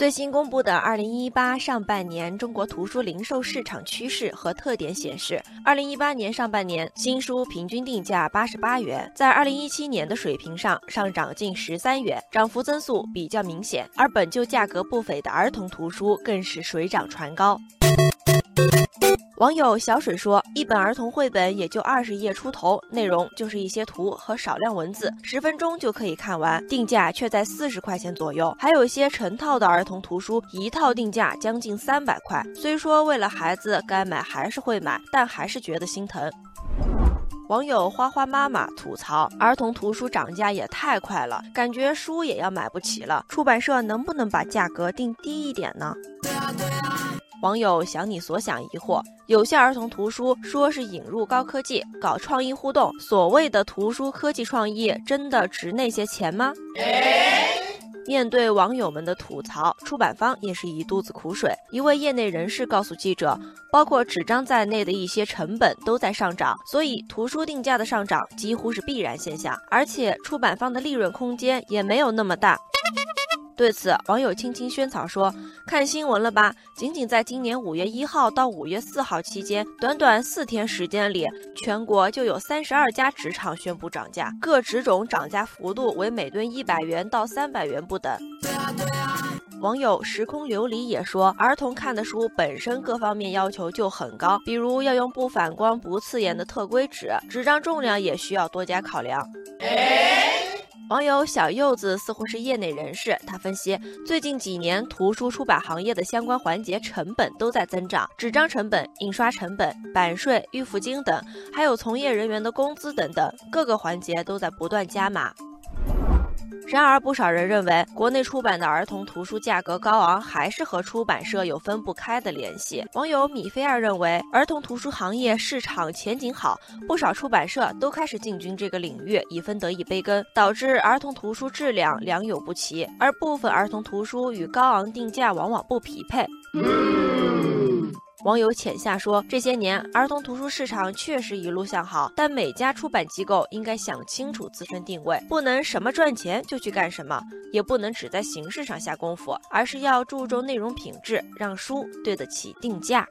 最新公布的二零一八上半年中国图书零售市场趋势和特点显示，二零一八年上半年新书平均定价八十八元，在二零一七年的水平上上涨近十三元，涨幅增速比较明显。而本就价格不菲的儿童图书更是水涨船高。网友小水说：“一本儿童绘本也就二十页出头，内容就是一些图和少量文字，十分钟就可以看完，定价却在四十块钱左右。还有些成套的儿童图书，一套定价将近三百块。虽说为了孩子该买还是会买，但还是觉得心疼。”网友花花妈妈吐槽：“儿童图书涨价也太快了，感觉书也要买不起了。出版社能不能把价格定低一点呢？”网友想你所想疑惑，有些儿童图书说是引入高科技，搞创意互动，所谓的图书科技创意真的值那些钱吗？面对网友们的吐槽，出版方也是一肚子苦水。一位业内人士告诉记者，包括纸张在内的一些成本都在上涨，所以图书定价的上涨几乎是必然现象，而且出版方的利润空间也没有那么大。对此，网友青青萱草说：“看新闻了吧？仅仅在今年五月一号到五月四号期间，短短四天时间里，全国就有三十二家纸厂宣布涨价，各纸种涨价幅度为每吨一百元到三百元不等。”网友时空琉璃也说：“儿童看的书本身各方面要求就很高，比如要用不反光、不刺眼的特规纸，纸张重量也需要多加考量。”网友小柚子似乎是业内人士，他分析，最近几年图书出版行业的相关环节成本都在增长，纸张成本、印刷成本、版税、预付金等，还有从业人员的工资等等，各个环节都在不断加码。然而，不少人认为，国内出版的儿童图书价格高昂，还是和出版社有分不开的联系。网友米菲尔认为，儿童图书行业市场前景好，不少出版社都开始进军这个领域，以分得一杯羹，导致儿童图书质量良莠不齐，而部分儿童图书与高昂定价往往不匹配。网友浅夏说：“这些年儿童图书市场确实一路向好，但每家出版机构应该想清楚自身定位，不能什么赚钱就去干什么，也不能只在形式上下功夫，而是要注重内容品质，让书对得起定价。”